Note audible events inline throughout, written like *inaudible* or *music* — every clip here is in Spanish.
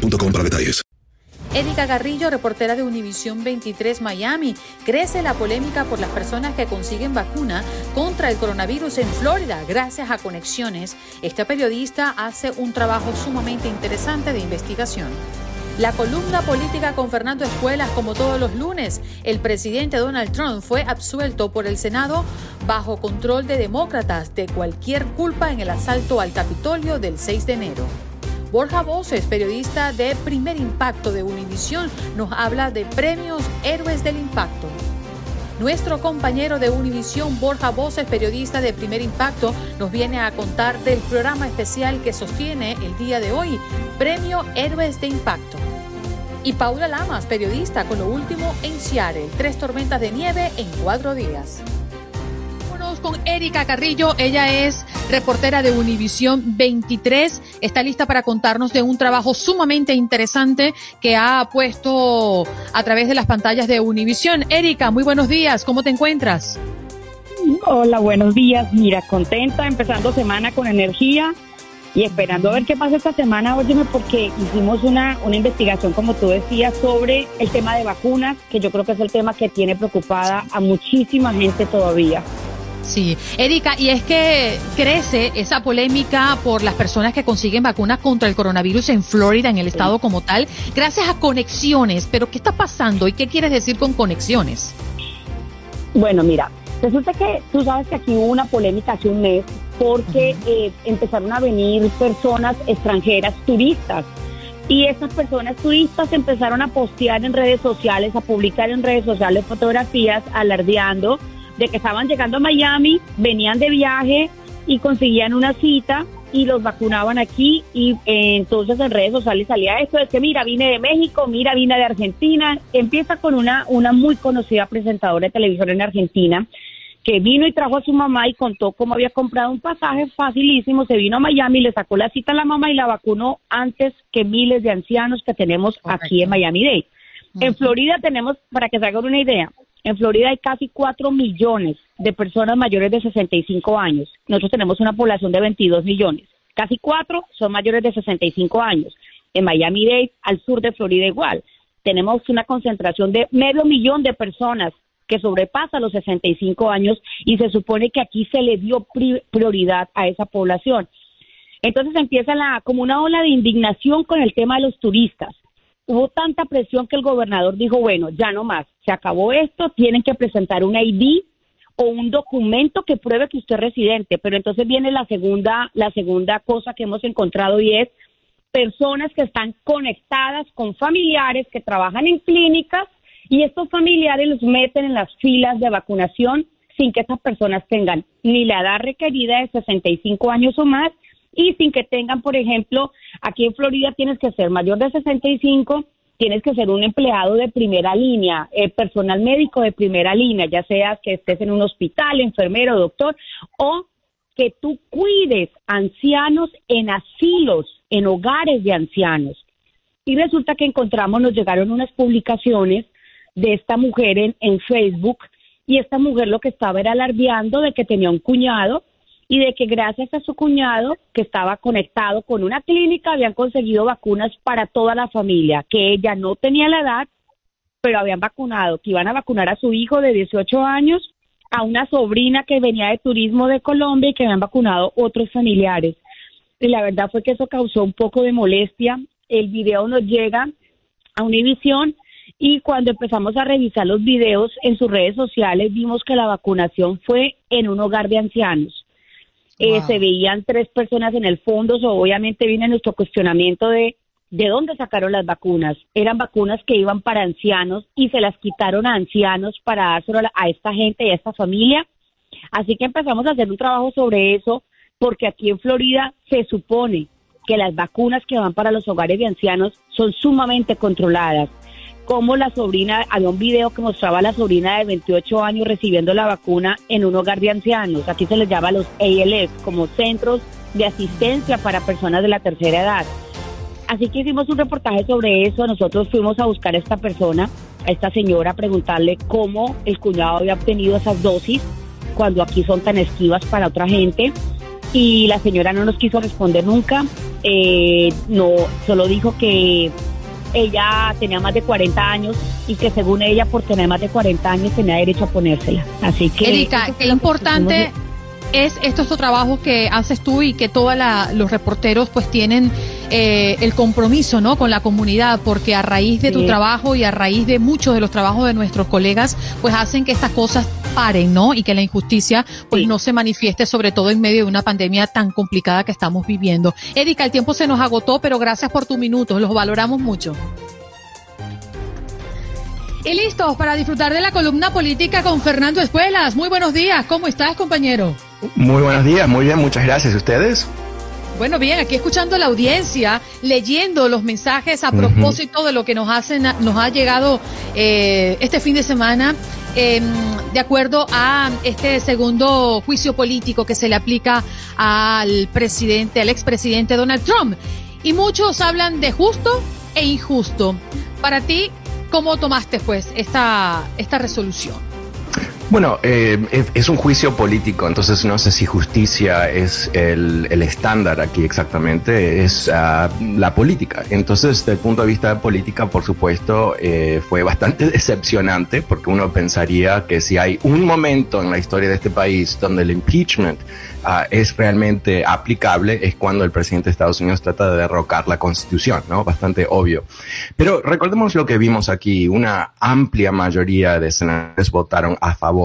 boostmobile para detalles. Erika Garrillo, reportera de Univisión 23 Miami. Crece la polémica por las personas que consiguen vacuna contra el coronavirus en Florida gracias a conexiones. Esta periodista hace un trabajo sumamente interesante de investigación. La columna política con Fernando Escuelas, como todos los lunes, el presidente Donald Trump fue absuelto por el Senado bajo control de demócratas de cualquier culpa en el asalto al Capitolio del 6 de enero. Borja Voces, periodista de Primer Impacto de Univisión, nos habla de premios Héroes del Impacto. Nuestro compañero de Univisión, Borja Voces, periodista de Primer Impacto, nos viene a contar del programa especial que sostiene el día de hoy, Premio Héroes de Impacto. Y Paula Lamas, periodista con lo último en Seattle, tres tormentas de nieve en cuatro días con Erika Carrillo. Ella es reportera de Univisión 23. Está lista para contarnos de un trabajo sumamente interesante que ha puesto a través de las pantallas de Univisión. Erika, muy buenos días. ¿Cómo te encuentras? Hola, buenos días. Mira, contenta, empezando semana con energía y esperando a ver qué pasa esta semana, óyeme, porque hicimos una, una investigación, como tú decías, sobre el tema de vacunas, que yo creo que es el tema que tiene preocupada a muchísima gente todavía. Sí, Erika, y es que crece esa polémica por las personas que consiguen vacunas contra el coronavirus en Florida, en el estado como tal, gracias a conexiones. Pero, ¿qué está pasando y qué quieres decir con conexiones? Bueno, mira, resulta que tú sabes que aquí hubo una polémica hace un mes porque eh, empezaron a venir personas extranjeras, turistas, y esas personas turistas empezaron a postear en redes sociales, a publicar en redes sociales fotografías alardeando de que estaban llegando a Miami, venían de viaje y conseguían una cita y los vacunaban aquí y eh, entonces en redes sociales salía esto, es que mira, vine de México, mira, vine de Argentina. Empieza con una, una muy conocida presentadora de televisión en Argentina que vino y trajo a su mamá y contó cómo había comprado un pasaje facilísimo, se vino a Miami, le sacó la cita a la mamá y la vacunó antes que miles de ancianos que tenemos aquí en Miami Dade. En Florida tenemos, para que se hagan una idea, en Florida hay casi 4 millones de personas mayores de 65 años. Nosotros tenemos una población de 22 millones. Casi 4 son mayores de 65 años. En Miami-Dade, al sur de Florida igual. Tenemos una concentración de medio millón de personas que sobrepasa los 65 años y se supone que aquí se le dio prioridad a esa población. Entonces empieza la, como una ola de indignación con el tema de los turistas hubo tanta presión que el gobernador dijo, bueno, ya no más, se acabó esto, tienen que presentar un ID o un documento que pruebe que usted es residente, pero entonces viene la segunda, la segunda cosa que hemos encontrado y es personas que están conectadas con familiares que trabajan en clínicas y estos familiares los meten en las filas de vacunación sin que esas personas tengan ni la edad requerida de 65 años o más y sin que tengan, por ejemplo, aquí en Florida tienes que ser mayor de 65, tienes que ser un empleado de primera línea, eh, personal médico de primera línea, ya sea que estés en un hospital, enfermero, doctor, o que tú cuides ancianos en asilos, en hogares de ancianos. Y resulta que encontramos, nos llegaron unas publicaciones de esta mujer en, en Facebook y esta mujer lo que estaba era alardeando de que tenía un cuñado y de que gracias a su cuñado, que estaba conectado con una clínica, habían conseguido vacunas para toda la familia, que ella no tenía la edad, pero habían vacunado, que iban a vacunar a su hijo de 18 años, a una sobrina que venía de turismo de Colombia y que habían vacunado otros familiares. Y la verdad fue que eso causó un poco de molestia. El video nos llega a Univisión y cuando empezamos a revisar los videos en sus redes sociales vimos que la vacunación fue en un hogar de ancianos. Eh, se veían tres personas en el fondo, obviamente viene nuestro cuestionamiento de de dónde sacaron las vacunas. Eran vacunas que iban para ancianos y se las quitaron a ancianos para dárselo a, esta gente y a esta familia. Así que empezamos a hacer un trabajo sobre eso porque aquí en Florida se supone que las vacunas que van para los hogares de ancianos son sumamente controladas. Como la sobrina, había un video que mostraba a la sobrina de 28 años recibiendo la vacuna en un hogar de ancianos. Aquí se les llama los ALF, como centros de asistencia para personas de la tercera edad. Así que hicimos un reportaje sobre eso. Nosotros fuimos a buscar a esta persona, a esta señora, a preguntarle cómo el cuñado había obtenido esas dosis cuando aquí son tan esquivas para otra gente. Y la señora no nos quiso responder nunca. Eh, no, solo dijo que ella tenía más de 40 años y que según ella por tener más de 40 años tenía derecho a ponérsela. Así que... Erika, qué importante es estos trabajos que haces tú y que todos los reporteros pues tienen eh, el compromiso no con la comunidad porque a raíz de tu trabajo y a raíz de muchos de los trabajos de nuestros colegas pues hacen que estas cosas paren no y que la injusticia pues no se manifieste sobre todo en medio de una pandemia tan complicada que estamos viviendo. Erika el tiempo se nos agotó pero gracias por tu minuto los valoramos mucho. Y listos para disfrutar de la columna política con Fernando Espuelas. Muy buenos días, ¿cómo estás, compañero? Muy buenos días, muy bien, muchas gracias. ¿Ustedes? Bueno, bien, aquí escuchando la audiencia, leyendo los mensajes a propósito de lo que nos, hacen, nos ha llegado eh, este fin de semana, em, de acuerdo a este segundo juicio político que se le aplica al presidente, al expresidente Donald Trump. Y muchos hablan de justo e injusto. Para ti, ¿cómo tomaste pues esta, esta resolución? Bueno, eh, es, un juicio político, entonces no sé si justicia es el, estándar aquí exactamente, es ah, la política. Entonces, desde el punto de vista de política, por supuesto, eh, fue bastante *laughs* decepcionante, porque uno pensaría que si hay un momento en la historia de este país donde el impeachment Ah, es realmente aplicable es cuando el presidente de Estados Unidos trata de derrocar la constitución, ¿no? Bastante obvio. Pero recordemos lo que vimos aquí. Una amplia mayoría de senadores votaron a favor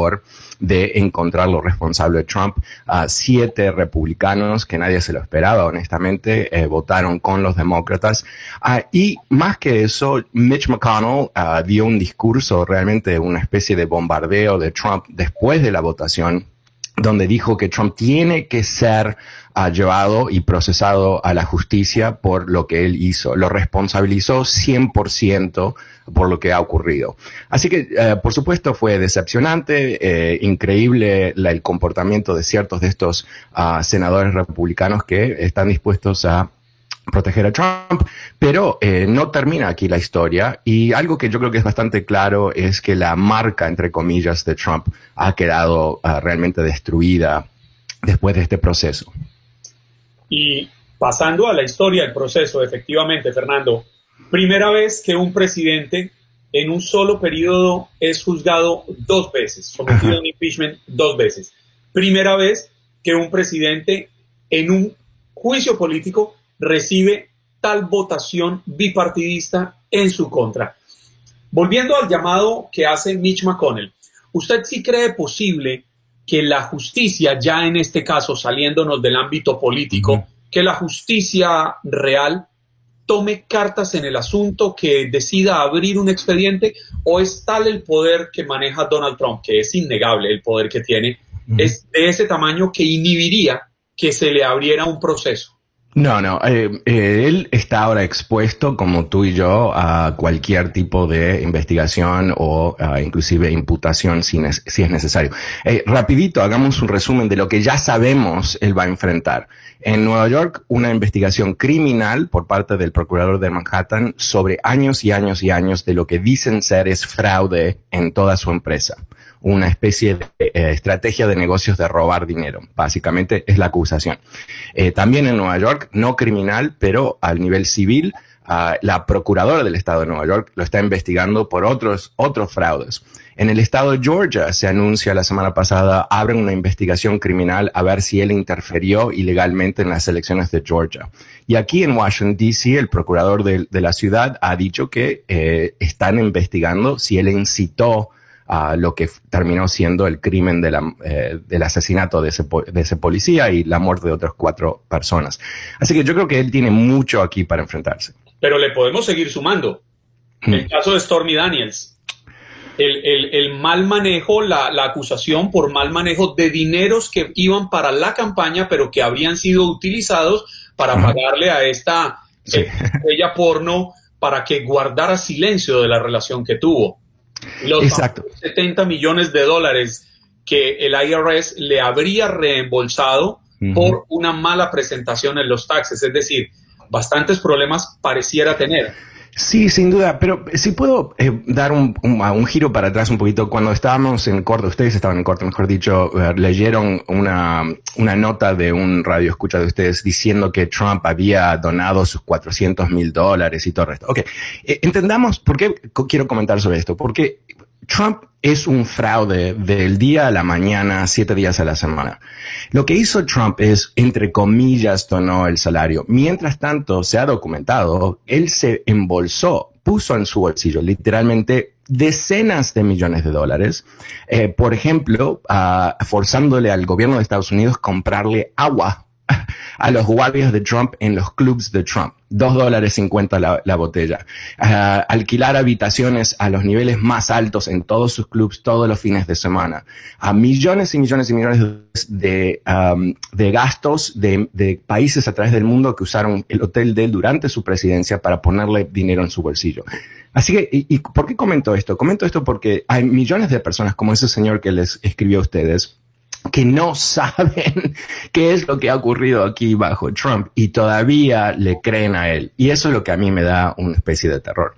de encontrar lo responsable de Trump. Uh, siete republicanos, que nadie se lo esperaba, honestamente, eh, votaron con los demócratas. Uh, y más que eso, Mitch McConnell dio un discurso realmente una especie de bombardeo de Trump después de la votación donde dijo que Trump tiene que ser uh, llevado y procesado a la justicia por lo que él hizo. Lo responsabilizó 100% por lo que ha ocurrido. Así que, uh, por supuesto, fue decepcionante, eh, increíble la, el comportamiento de ciertos de estos uh, senadores republicanos que están dispuestos a proteger a Trump, pero eh, no termina aquí la historia y algo que yo creo que es bastante claro es que la marca, entre comillas, de Trump ha quedado ah, realmente destruida después de este proceso. Y pasando a la historia del proceso, efectivamente, Fernando, primera vez que un presidente en un solo periodo es juzgado dos veces, sometido a un impeachment dos veces. Primera vez que un presidente en un juicio político recibe tal votación bipartidista en su contra. Volviendo al llamado que hace Mitch McConnell, ¿usted sí cree posible que la justicia, ya en este caso saliéndonos del ámbito político, que la justicia real tome cartas en el asunto, que decida abrir un expediente, o es tal el poder que maneja Donald Trump, que es innegable el poder que tiene, es de ese tamaño que inhibiría que se le abriera un proceso? No, no, eh, eh, él está ahora expuesto, como tú y yo, a cualquier tipo de investigación o inclusive imputación si, si es necesario. Eh, rapidito, hagamos un resumen de lo que ya sabemos él va a enfrentar. En Nueva York, una investigación criminal por parte del procurador de Manhattan sobre años y años y años de lo que dicen ser es fraude en toda su empresa una especie de eh, estrategia de negocios de robar dinero. Básicamente es la acusación. Eh, también en Nueva York, no criminal, pero al nivel civil, ah, la procuradora del estado de Nueva York lo está investigando por otros, otros fraudes. En el estado de Georgia se anuncia la semana pasada, abren una investigación criminal a ver si él interferió ilegalmente en las elecciones de Georgia. Y aquí en Washington, D.C., el procurador de, la ciudad ha dicho que eh, están investigando si él incitó a lo que terminó siendo el crimen de la, eh, del asesinato de ese, de ese policía y la muerte de otras cuatro personas. Así que yo creo que él tiene mucho aquí para enfrentarse. Pero le podemos seguir sumando. El caso de Stormy Daniels. El, el, el mal manejo, la, la, acusación por mal manejo de dineros que iban para la campaña, pero que habrían sido utilizados para pagarle a esta eh, ella porno para que guardara silencio de la relación que tuvo. Los Exacto. 70 millones de dólares que el IRS le habría reembolsado por una mala presentación en los taxes, es decir, bastantes problemas pareciera tener. Sí, sin duda, pero si puedo eh, dar un, un, giro para atrás un poquito, cuando estábamos en corte, ustedes estaban en corte, mejor dicho, eh, leyeron una, nota de un radio escucha de ustedes diciendo que Trump había donado sus 400 mil dólares y todo esto. Ok, eh, entendamos por qué quiero comentar sobre esto, porque Trump es un fraude del día a la mañana, siete días a la semana. Lo que hizo Trump es, entre comillas, donó el salario. Mientras tanto, se ha documentado, él se embolsó, puso en su bolsillo literalmente decenas de millones de dólares, eh, por ejemplo, forzándole al gobierno de Estados Unidos comprarle agua a los guardias de Trump en los clubs de Trump. Dos dólares cincuenta la, botella. alquilar habitaciones a los niveles más altos en todos sus clubs todos los fines de semana. A millones y millones y millones de, um, de gastos de, de, países a través del mundo que usaron el hotel de él durante su presidencia para ponerle dinero en su bolsillo. Así que, y, y por qué comento esto? Comento esto porque hay millones de personas como ese señor que les escribió a ustedes que no *laughs* saben qué es lo que ha ocurrido aquí bajo Trump y todavía le creen a él. Y eso es lo que a mí me da una especie de terror.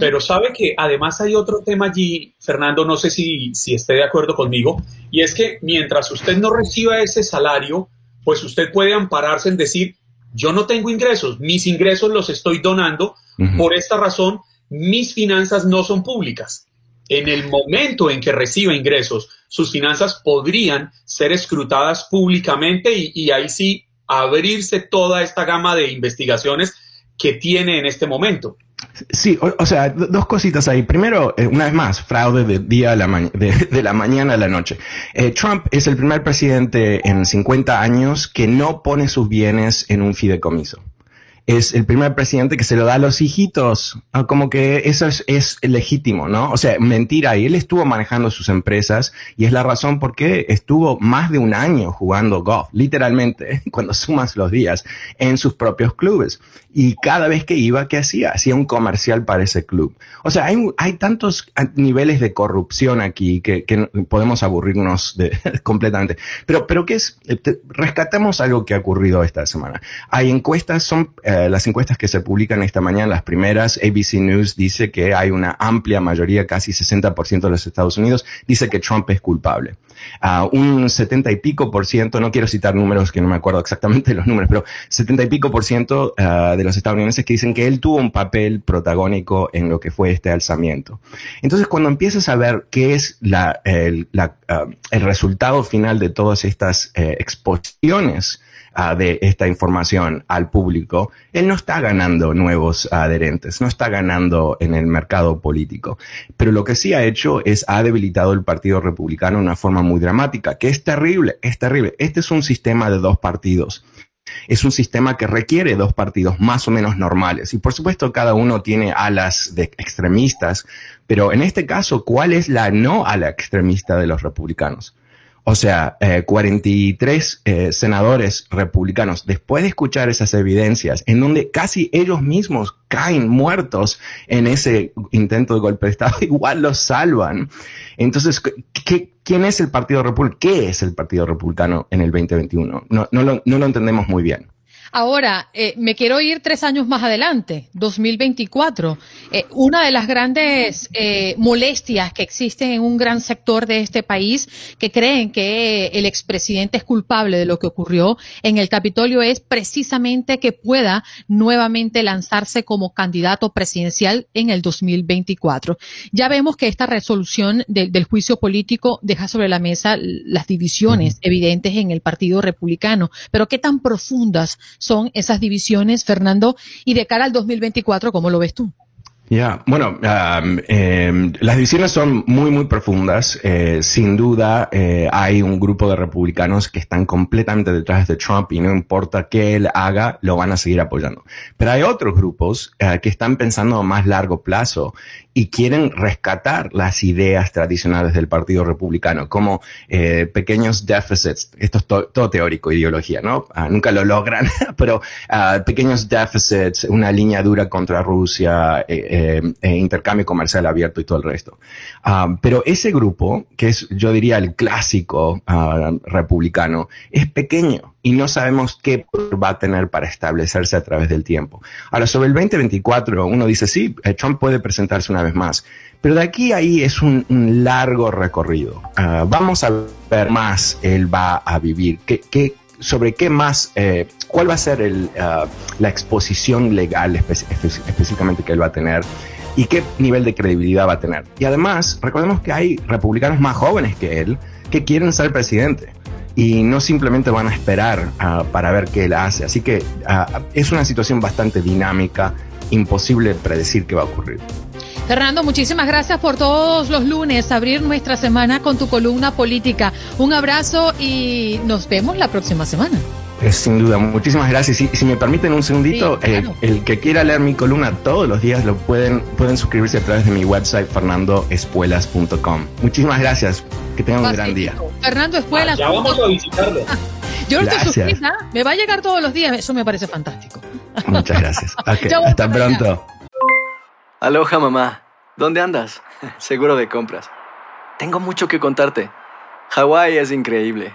Pero sabe que además hay otro tema allí, Fernando, no sé si, si esté de acuerdo conmigo, y es que mientras usted no reciba ese salario, pues usted puede ampararse en decir, yo no tengo ingresos, mis ingresos los estoy donando, por esta razón mis finanzas no son públicas. En el momento en que reciba ingresos, sus finanzas podrían ser escrutadas públicamente y, ahí sí abrirse toda esta gama de investigaciones que tiene en este momento. Sí, o, sea, dos cositas ahí. Primero, eh, una vez más, fraude de día a la *laughs* de, la mañana a la noche. Eh, Trump es el primer presidente en 50 años que no pone sus bienes en un fideicomiso es el primer presidente que se lo da a los hijitos. Ah, como que eso es, legítimo, ¿no? O sea, mentira. Y él estuvo manejando sus empresas y es la razón por qué estuvo más de un año jugando golf, literalmente, *laughs* cuando sumas los días, en sus propios clubes. Y cada vez que iba, ¿qué hacía? Hacía un comercial para ese club. O sea, hay, hay tantos niveles de corrupción aquí que, podemos aburrirnos de, *laughs* completamente. Pero, pero ¿qué es? Rescatamos algo que ha ocurrido esta semana. Hay encuestas, son eh, las encuestas que se publican esta mañana, las primeras, ABC News dice que hay una amplia mayoría, casi 60% de los Estados Unidos, dice que Trump es culpable. Uh, un 70 y pico por ciento, no quiero citar números que no me acuerdo exactamente *laughs* los números, pero 70 y pico por ciento uh, de los estadounidenses que dicen que él tuvo un papel protagónico en lo que fue este alzamiento. Entonces, cuando empiezas a ver qué es la, el, el resultado final de todas estas eh, de esta información al público, él no está ganando nuevos adherentes, no está ganando en el mercado político. Pero lo que sí ha hecho es ha debilitado el Partido Republicano de una forma muy dramática, que es terrible, es terrible. Este es un sistema de dos partidos es un sistema que requiere dos partidos más o menos normales. Y por supuesto, cada uno tiene alas de extremistas, pero en este caso, ¿cuál es la no ala extremista de los republicanos? O sea, 43 eh, eh, senadores republicanos, después de escuchar esas evidencias, en donde casi ellos mismos caen muertos en ese intento de golpe de Estado, *laughs* igual los salvan. Entonces, quién es el Partido Republicano? ¿Qué es el Partido Republicano en el 2021? No, no, lo, no lo entendemos muy bien. Ahora, eh, me quiero ir tres años más adelante, 2024. Eh, una de las grandes eh, molestias que existen en un gran sector de este país que creen que el expresidente es culpable de lo que ocurrió en el Capitolio es precisamente que pueda nuevamente lanzarse como candidato presidencial en el 2024. Ya vemos que esta resolución del juicio político deja sobre la mesa las divisiones evidentes en el Partido Republicano, pero ¿qué tan profundas son esas divisiones, Fernando? Y de cara al 2024, ¿cómo lo ves tú? Ya, bueno, em, las divisiones son muy, muy profundas. Eh, sin duda, eh, hay un grupo de republicanos que están completamente detrás de Trump y no importa qué él haga, lo van a seguir apoyando. Pero hay otros grupos eh, que están pensando a más largo plazo y quieren rescatar las ideas tradicionales del Partido Republicano, como pequeños déficits. Esto es todo teórico, ideología, ¿no? Ah, nunca lo logran, *laughs* pero ah, pequeños déficits, una línea dura contra Rusia. Eh, eh, intercambio comercial abierto y todo el resto. Ah, pero ese grupo, que es yo diría el clásico ah, republicano, es pequeño y no sabemos qué va a tener para establecerse a través del tiempo. Ahora, sobre el 2024, uno dice, sí, eh, Trump puede presentarse una vez más, pero de aquí a ahí es un, largo recorrido. Ah, vamos a ver más él va a vivir. ¿Qué, qué, sobre qué más, eh, cuál va a ser el, uh, la exposición legal específicamente que él va a tener y qué nivel de credibilidad va a tener. Y además, recordemos que hay republicanos más jóvenes que él que quieren ser presidente y no simplemente van a esperar uh, para ver qué él hace. Así que uh, es una situación bastante dinámica, imposible predecir qué va a ocurrir. Fernando, muchísimas gracias por todos los lunes abrir nuestra semana con tu columna política. Un abrazo y nos vemos la próxima semana. Sin duda, muchísimas gracias. Y si me permiten un segundito, eh, el que quiera leer mi columna todos los días lo pueden, pueden suscribirse a través de mi website fernandoespuelas.com. Muchísimas gracias. Que tengan un gran día. Fernando Espuelas. ya vamos a visitarlo. *laughs* Yo no estoy suscrita, me va a llegar todos los días, eso me parece fantástico. Muchas gracias. *laughs* hasta pronto. Aloha mamá, ¿dónde andas? *laughs* Seguro de compras. Tengo mucho que contarte. Hawái es increíble.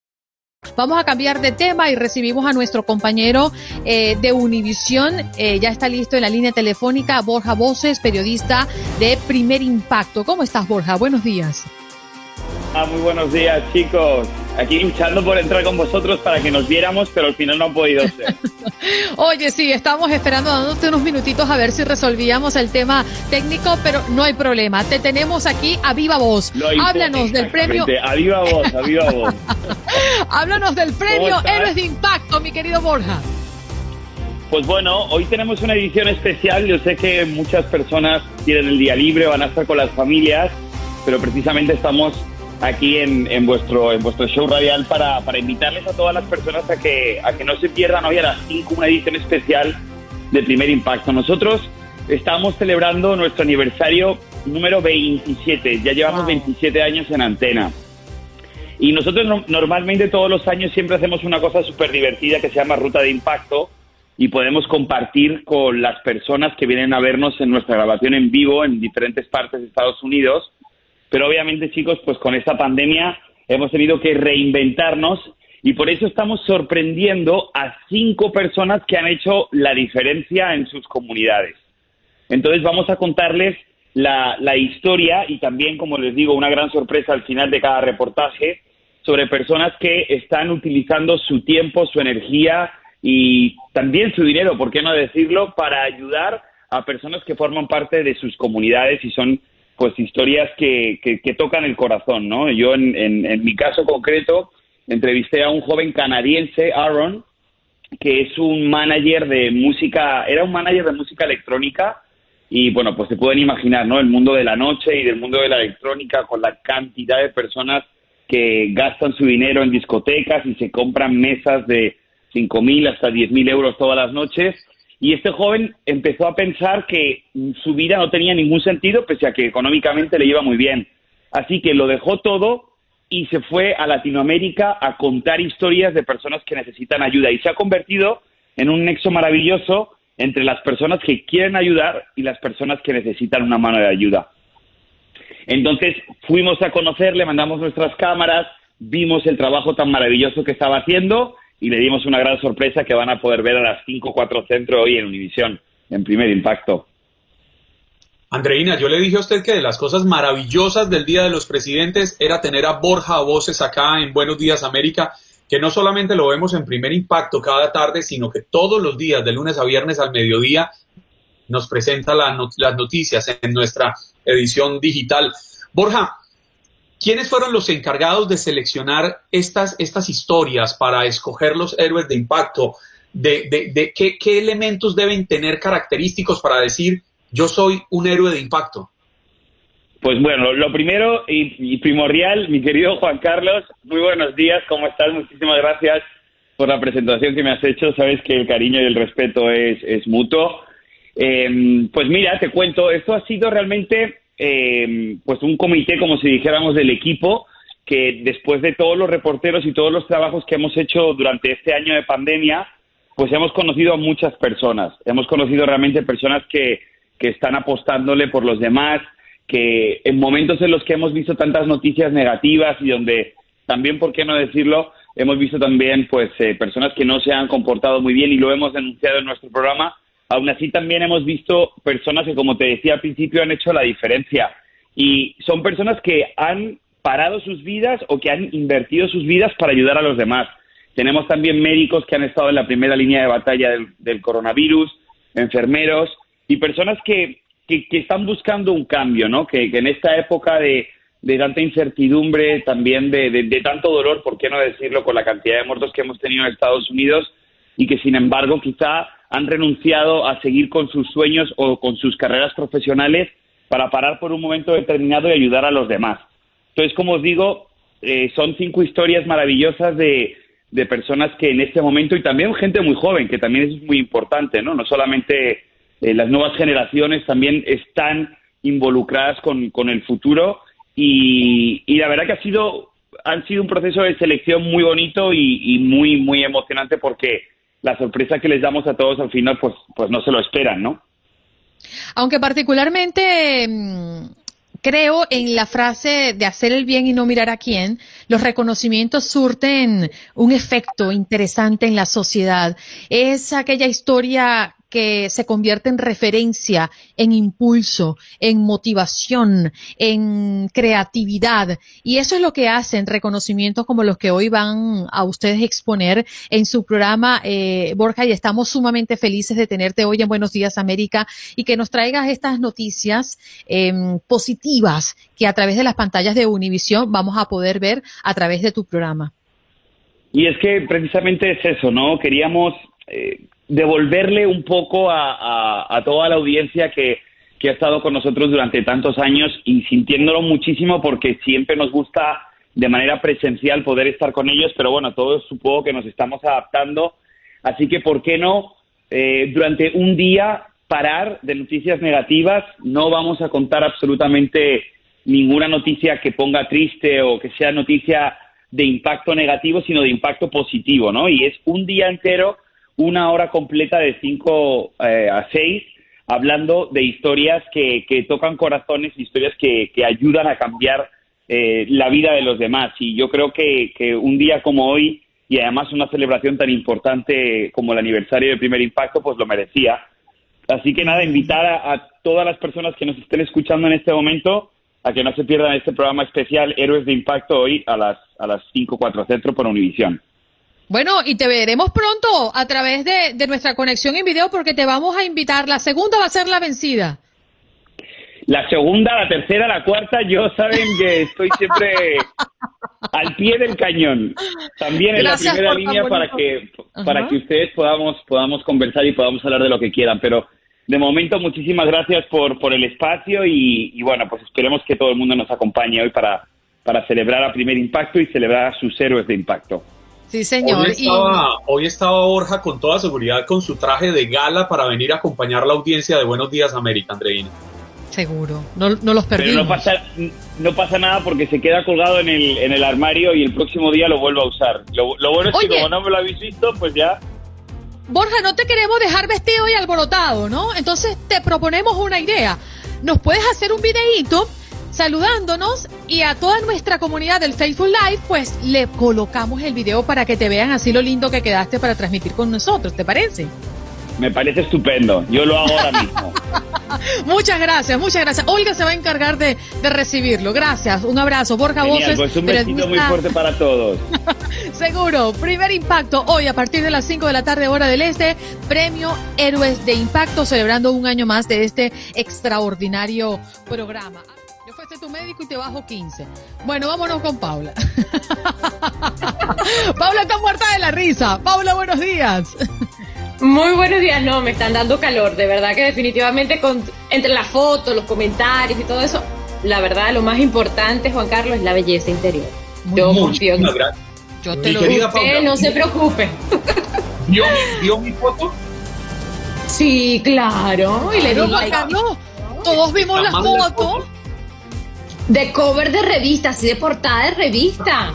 Vamos a cambiar de tema y recibimos a nuestro compañero eh, de Univisión. Eh, ya está listo en la línea telefónica Borja Voces, periodista de Primer Impacto. ¿Cómo estás, Borja? Buenos días. Ah, muy buenos días, chicos. Aquí luchando por entrar con vosotros para que nos viéramos, pero al final no ha podido ser. *laughs* Oye, sí, estamos esperando dándote unos minutitos a ver si resolvíamos el tema técnico, pero no hay problema. Te tenemos aquí a viva voz. Háblanos del premio. A viva voz, a viva voz. *laughs* Háblanos del premio Héroes de Impacto, mi querido Borja. Pues bueno, hoy tenemos una edición especial. Yo sé que muchas personas tienen el día libre, van a estar con las familias, pero precisamente estamos aquí en, en, vuestro, en vuestro show radial para, para, invitarles a todas las personas a que, a que no se pierdan hoy a las 5 una edición especial de Primer Impacto. Nosotros estamos celebrando nuestro aniversario número 27, ya llevamos 27 años en antena. Y nosotros normalmente todos los años siempre hacemos una cosa súper divertida que se llama Ruta de Impacto y podemos compartir con las personas que vienen a vernos en nuestra grabación en vivo en diferentes partes de Estados Unidos pero obviamente, chicos, pues con esta pandemia hemos tenido que reinventarnos y por eso estamos sorprendiendo a cinco personas que han hecho la diferencia en sus comunidades. Entonces vamos a contarles la, historia y también, como les digo, una gran sorpresa al final de cada reportaje sobre personas que están utilizando su tiempo, su energía y también su dinero, ¿por qué no decirlo?, para ayudar a personas que forman parte de sus comunidades y son pues historias que, que, tocan el corazón, ¿no? Yo en, en, mi caso concreto entrevisté a un joven canadiense, Aaron, que es un manager de música, era un manager de música electrónica y bueno, pues se pueden imaginar, ¿no? El mundo de la noche y del mundo de la electrónica con la cantidad de personas que gastan su dinero en discotecas y se compran mesas de 5.000 hasta 10.000 euros todas las noches y este joven empezó a pensar que su vida no tenía ningún sentido, pese a que económicamente le iba muy bien. Así que lo dejó todo y se fue a Latinoamérica a contar historias de personas que necesitan ayuda. Y se ha convertido en un nexo maravilloso entre las personas que quieren ayudar y las personas que necesitan una mano de ayuda. Entonces fuimos a conocerle, mandamos nuestras cámaras, vimos el trabajo tan maravilloso que estaba haciendo y le dimos una gran sorpresa que van a poder ver a las 5 4 centro hoy en Univisión, en primer impacto. Andreina, yo le dije a usted que de las cosas maravillosas del Día de los Presidentes era tener a Borja Voces acá en Buenos Días América. que no solamente lo vemos en primer impacto cada tarde, sino que todos los días, de lunes a viernes al mediodía, nos presenta las noticias en nuestra edición digital. Borja, ¿quiénes fueron los encargados de seleccionar estas, estas historias para escoger los héroes de impacto? ¿De, de, qué, qué elementos deben tener característicos para decir yo soy un héroe de impacto? Pues bueno, lo primero y, primordial, mi querido Juan Carlos, muy buenos días, ¿cómo estás? Muchísimas gracias por la presentación que me has hecho. Sabes que el cariño y el respeto es, es mutuo. Em, pues mira, te cuento, esto ha sido realmente em, pues un comité, como si dijéramos, del equipo, que después de todos los reporteros y todos los trabajos que hemos hecho durante este año de pandemia, pues hemos conocido a muchas personas. Hemos conocido realmente personas que, que están apostándole por los demás, que en momentos en los que hemos visto tantas noticias negativas y donde también, ¿por qué no decirlo? Hemos visto también pues eh, personas que no se han comportado muy bien y lo hemos denunciado en nuestro programa. Aún así también hemos visto personas que, como te decía al principio, han hecho la diferencia. Y son personas que han parado sus vidas o que han invertido sus vidas para ayudar a los demás. Tenemos también médicos que han estado en la primera línea de batalla del coronavirus, enfermeros y personas que que, están buscando un cambio, ¿no? Que, en esta época de, tanta incertidumbre, también de, tanto dolor, ¿por qué no decirlo? Con la cantidad de muertos que hemos tenido en Estados Unidos y que sin embargo quizá han renunciado a seguir con sus sueños o con sus carreras profesionales para parar por un momento determinado y ayudar a los demás. Entonces, como os digo, eh, son cinco historias maravillosas de, de personas que en este momento, y también gente muy joven, que también es muy importante, ¿no? No solamente eh, las nuevas generaciones también están involucradas con, con el futuro y, y, la verdad que ha sido han sido un proceso de selección muy bonito y, muy muy emocionante porque la sorpresa que les damos a todos al final pues pues no se lo esperan, ¿no? Aunque particularmente mm, creo en la frase de hacer el bien y no mirar a quién, los reconocimientos surten un efecto interesante en la sociedad. Es aquella historia que se convierte en referencia, en impulso, en motivación, en creatividad. Y eso es lo que hacen reconocimientos como los que hoy van a ustedes exponer en su programa, eh, Borja, y estamos sumamente felices de tenerte hoy en Buenos Días América y que nos traigas estas noticias em, positivas que a través de las pantallas de Univisión vamos a poder ver a través de tu programa. Y es que precisamente es eso, ¿no? Queríamos eh, devolverle un poco a, toda la audiencia que, ha estado con nosotros durante tantos años y sintiéndolo muchísimo porque siempre nos gusta de manera presencial poder estar con ellos, pero bueno, todos supongo que nos estamos adaptando, así que ¿por qué no eh, durante un día parar de noticias negativas? No vamos a contar absolutamente ninguna noticia que ponga triste o que sea noticia de impacto negativo, sino de impacto positivo, ¿no? Y es un día entero una hora completa de 5 eh, a 6 hablando de historias que, que tocan corazones, historias que, que ayudan a cambiar eh, la vida de los demás. Y yo creo que, que, un día como hoy, y además una celebración tan importante como el aniversario de Primer Impacto, pues lo merecía. Así que nada, invitar a, todas las personas que nos estén escuchando en este momento a que no se pierdan este programa especial Héroes de Impacto hoy a las, a las 5, 4 centro por Univisión. Bueno, y te veremos pronto a través de, nuestra conexión en video porque te vamos a invitar. La segunda va a ser la vencida. La segunda, la tercera, la cuarta, yo saben que estoy siempre *laughs* al pie del cañón. También en la primera línea para que para que ustedes podamos podamos conversar y podamos hablar de lo que quieran. Pero de momento, muchísimas gracias por, por el espacio y, y bueno, pues esperemos que todo el mundo nos acompañe hoy para, para celebrar a Primer Impacto y celebrar a sus héroes de impacto. Sí, señor. Hoy estaba, Borja con toda seguridad con su traje de gala para venir a acompañar la audiencia de Buenos Días América, Andreina. Seguro, no, los perdimos. Pero no pasa, no pasa nada porque se queda colgado en el, en el armario y el próximo día lo vuelvo a usar. Lo, bueno es que como no me lo habéis visto, pues ya... Borja, no te queremos dejar vestido y alborotado, ¿no? Entonces te proponemos una idea. Nos puedes hacer un videíto saludándonos y a toda nuestra comunidad del Facebook Live, pues le colocamos el video para que te vean así lo lindo que quedaste para transmitir con nosotros, ¿te parece? Me parece estupendo. Yo lo hago ahora *laughs* mismo. muchas gracias, muchas gracias. Olga se va a encargar de, recibirlo. Gracias. Un abrazo. Borja Voces. Pues un besito muy fuerte para todos. *laughs* Seguro. Primer impacto hoy a partir de las 5 de la tarde, hora del este. Premio Héroes de Impacto, celebrando un año más de este extraordinario programa. Médico y te bajo 15. Bueno, vámonos con Paula. *laughs* Paula está muerta de la risa. Paula, buenos días. Muy buenos días, no, me están dando calor, de verdad que definitivamente con, entre las fotos, los comentarios y todo eso, la verdad lo más importante, Juan Carlos, es la belleza interior. yo confío en Yo te lo digo. no se preocupe. ¿Vio mi, foto? Sí, claro. Y le digo Juan Carlos, todos vimos la foto. De cover de revista, así de portada de revista.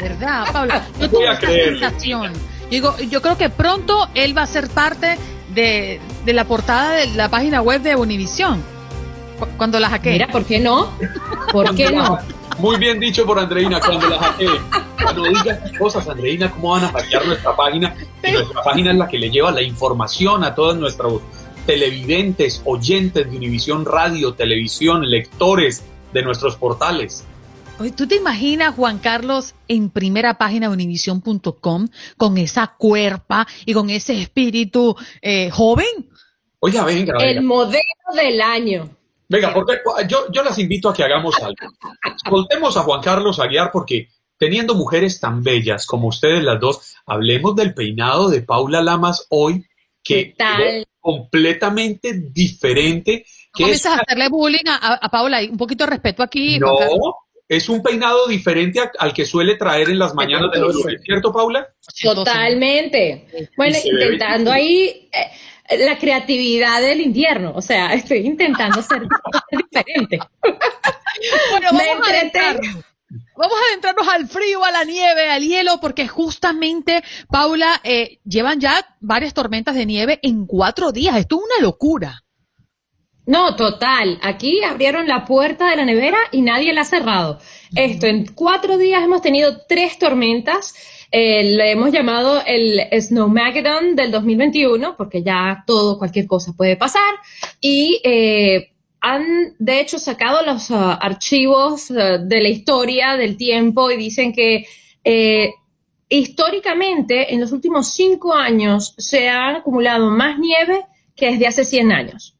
¿Verdad, Paula? Yo tuve esa sensación Digo, yo creo que pronto él va a ser parte de, la portada de la página web de Univisión. Cuando la hackee. Mira, ¿por qué no? ¿Por qué no? Muy bien dicho por Andreina, cuando la hackee. Cuando digas cosas, Andreina, ¿cómo van a hackear nuestra página? nuestra página es la que le lleva la información a todos nuestros televidentes, oyentes de Univisión Radio, televisión, lectores de nuestros portales. ¿Tú te imaginas, Juan Carlos, en primera página de univision.com con esa cuerpa y con ese espíritu eh, joven? Oiga, venga, El modelo del año. Venga, porque yo, yo las invito a que hagamos algo. Soltemos a Juan Carlos Aguiar porque teniendo mujeres tan bellas como ustedes las dos, hablemos del peinado de Paula Lamas hoy, que es completamente diferente. Que Comienzas a hacerle bullying a, a, Paula, un poquito de respeto aquí. No, es un peinado diferente al que suele traer en las mañanas de los lunes, ¿cierto, Paula? Totalmente. Bueno, intentando ahí eh, la creatividad del invierno, o sea, estoy intentando ser *laughs* diferente. bueno, vamos a, adentrarnos, vamos a adentrarnos al frío, a la nieve, al hielo, porque justamente, Paula, eh, llevan ya varias tormentas de nieve en cuatro días. Esto es una locura. No, total. Aquí abrieron la puerta de la nevera y nadie la ha cerrado. Esto, en cuatro días hemos tenido tres tormentas. Eh, le hemos llamado el Snowmageddon del 2021 porque ya todo, cualquier cosa puede pasar. Y eh, han, de hecho, sacado los uh, archivos uh, de la historia, del tiempo y dicen que eh, históricamente en los últimos cinco años se ha acumulado más nieve que desde hace 100 años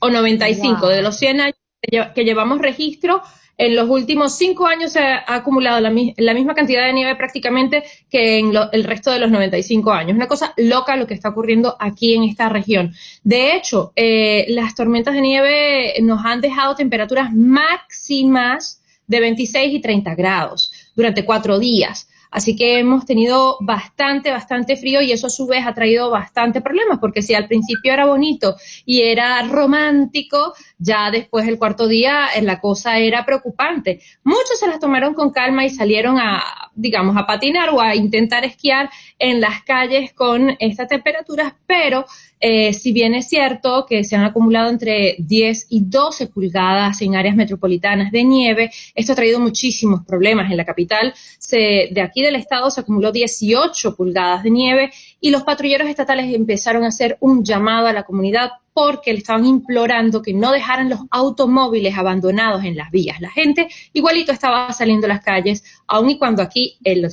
o 95. De los 100 años que llevamos registro, en los últimos cinco años se ha acumulado la, misma cantidad de nieve prácticamente que en el resto de los 95 años. Una cosa loca lo que está ocurriendo aquí en esta región. De hecho, eh, las tormentas de nieve nos han dejado temperaturas máximas de 26 y 30 grados durante cuatro días. Así que hemos tenido bastante, bastante frío y eso a su vez ha traído bastante problemas, porque si al principio era bonito y era romántico, ya después del cuarto día eh, la cosa era preocupante. Muchos se las tomaron con calma y salieron a, digamos, a patinar o a intentar esquiar en las calles con estas temperaturas, pero eh, si bien es cierto que se han acumulado entre 10 y 12 pulgadas en áreas metropolitanas de nieve, esto ha traído muchísimos problemas. En la capital de aquí del estado se acumuló 18 pulgadas de nieve y los patrulleros estatales empezaron a hacer un llamado a la comunidad porque le estaban implorando que no dejaran los automóviles abandonados en las vías. La gente igualito estaba saliendo a las calles, aun y cuando aquí el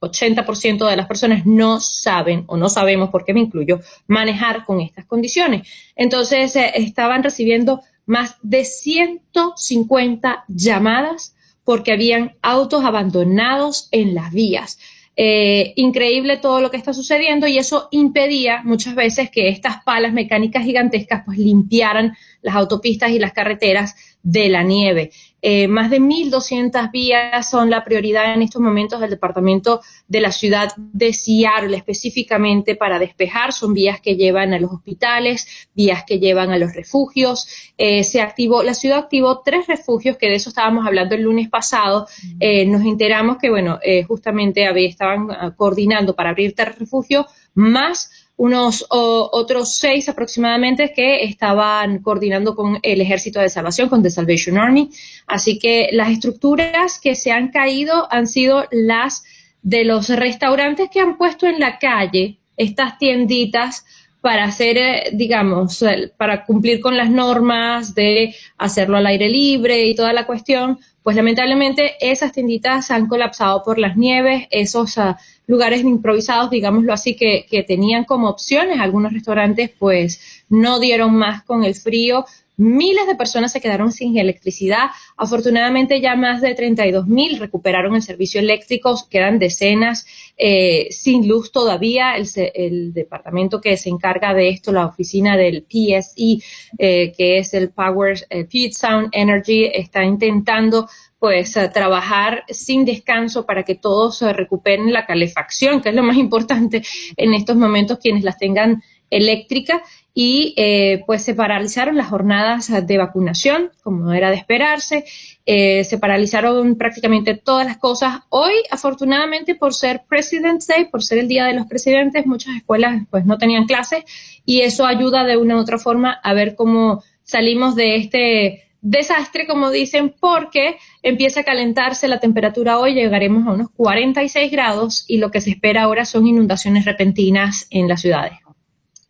80% de las personas no saben o no sabemos, por qué me incluyo, manejar con estas condiciones. Entonces, eh, estaban recibiendo más de 150 llamadas porque habían autos abandonados en las vías. Eh, increíble todo lo que está sucediendo y eso impedía muchas veces que estas palas mecánicas gigantescas pues limpiaran las autopistas y las carreteras de la nieve. Eh, más de 1.200 vías son la prioridad en estos momentos del departamento de la ciudad de Seattle, específicamente para despejar. Son vías que llevan a los hospitales, vías que llevan a los refugios. Eh, se activó, la ciudad activó tres refugios, que de eso estábamos hablando el lunes pasado. Eh, nos enteramos que, bueno, justamente estaban ah, coordinando para abrir tres refugios más unos otros seis aproximadamente que estaban coordinando con el Ejército de Salvación, con The Salvation Army. Así que las estructuras que se han caído han sido las de los restaurantes que han puesto en la calle estas tienditas para hacer, eh, digamos, para cumplir con las normas de hacerlo al aire libre y toda la cuestión, pues lamentablemente esas tienditas han colapsado por las nieves, esos ah, lugares improvisados, digámoslo así, que, que tenían como opciones algunos restaurantes, pues no dieron más con el frío, Miles de personas se quedaron sin electricidad. Afortunadamente ya más de 32 mil recuperaron el servicio eléctrico. Quedan decenas eh, sin luz todavía. El, departamento que se encarga de esto, la oficina del PSE, eh, que es el Power eh, Sound Energy, está intentando pues trabajar sin descanso para que todos recuperen la calefacción, que es lo más importante en estos momentos, quienes las tengan eléctrica y eh, pues se paralizaron las jornadas de vacunación, como era de esperarse, eh, se paralizaron prácticamente todas las cosas. Hoy, afortunadamente, por ser President's Day, por ser el Día de los Presidentes, muchas escuelas pues no tenían clases y eso ayuda de una u otra forma a ver cómo salimos de este desastre, como dicen, porque empieza a calentarse la temperatura hoy, llegaremos a unos 46 grados y lo que se espera ahora son inundaciones repentinas en las ciudades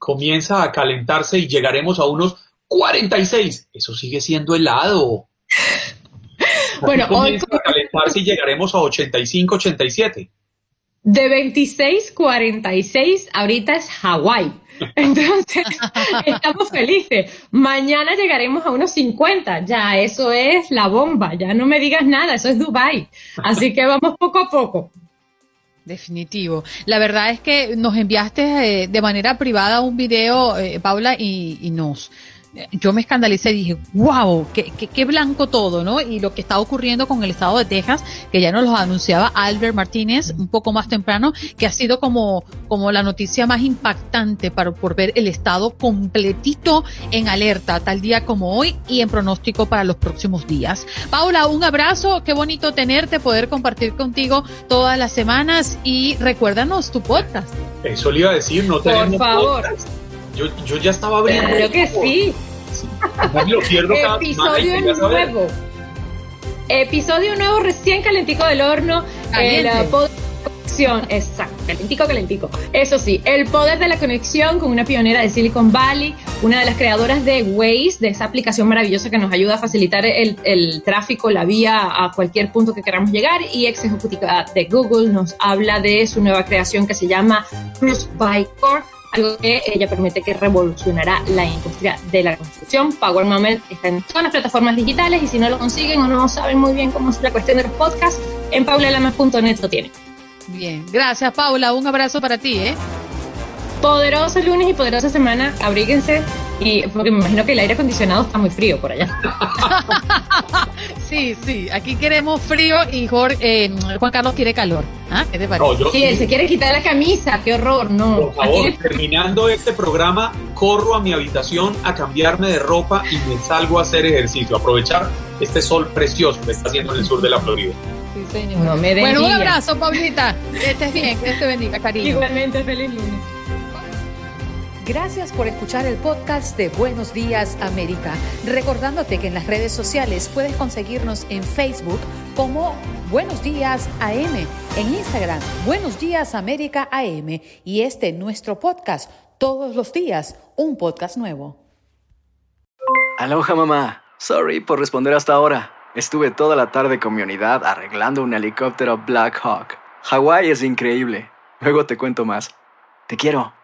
comienza a calentarse y llegaremos a unos 46. Eso sigue siendo helado. bueno, comienza a calentarse y llegaremos a 85, 87. De 26, 46, ahorita es Hawái. *laughs* Entonces, estamos felices. Mañana llegaremos a unos 50. Ya, eso es la bomba. Ya no me digas nada, eso es Dubai. Así que vamos poco a poco. Definitivo. La verdad es que nos enviaste eh, de manera privada un video, eh, Paula, y, y nos yo me escandalicé y dije, wow, qué, qué, blanco todo, ¿no? Y lo que está ocurriendo con el estado de Texas, que ya nos lo anunciaba Albert Martínez un poco más temprano, que ha sido como, como la noticia más impactante para, por ver el estado completito en alerta, tal día como hoy y en pronóstico para los próximos días. Paula, un abrazo, qué bonito tenerte, poder compartir contigo todas las semanas y recuérdanos tu podcast. Eso le iba a decir, no tenemos Por favor. Yo, yo ya estaba abriendo. Creo que sí. Lo pierdo cada Episodio nuevo. Episodio nuevo recién calentico del horno. El conexión, exacto, calentico, calentico. Eso sí, el poder de la conexión con una pionera de Silicon Valley, una de las creadoras de Waze, de esa aplicación maravillosa que nos ayuda a facilitar el, el tráfico, la vía a cualquier punto que queramos llegar, y ex ejecutiva de Google nos habla de su nueva creación que se llama Cruise by Core algo que ella permite que revolucionará la industria de la construcción. Power Moment está en todas las plataformas digitales y si no lo consiguen o no saben muy bien cómo es la cuestión de los podcasts, en paulalamas.net lo tienen. Bien, gracias Paula, un abrazo para ti, ¿eh? Poderoso lunes y poderosa semana, abríguense y porque me imagino que el aire acondicionado está muy frío por allá. *laughs* sí, sí, aquí queremos frío y eh, Juan Carlos quiere calor. ¿Ah? ¿Qué te parece? sí, él se quiere quitar la camisa, qué horror, no. Por favor, terminando este programa, corro a mi habitación a cambiarme de ropa y me salgo a hacer ejercicio, aprovechar este sol precioso que está haciendo en el sur de la Florida. Sí, señor. bueno, un abrazo, Paulita. Que estés bien, que te bendiga, cariño. Igualmente, feliz lunes. Gracias por escuchar el podcast de Buenos Días América. Recordándote que en las redes sociales puedes conseguirnos en Facebook como Buenos Días AM, en Instagram Buenos Días América AM y este nuestro podcast todos los días, un podcast nuevo. Aloha mamá, sorry por responder hasta ahora. Estuve toda la tarde con mi unidad arreglando un helicóptero Black Hawk. Hawái es increíble. Luego te cuento más. Te quiero.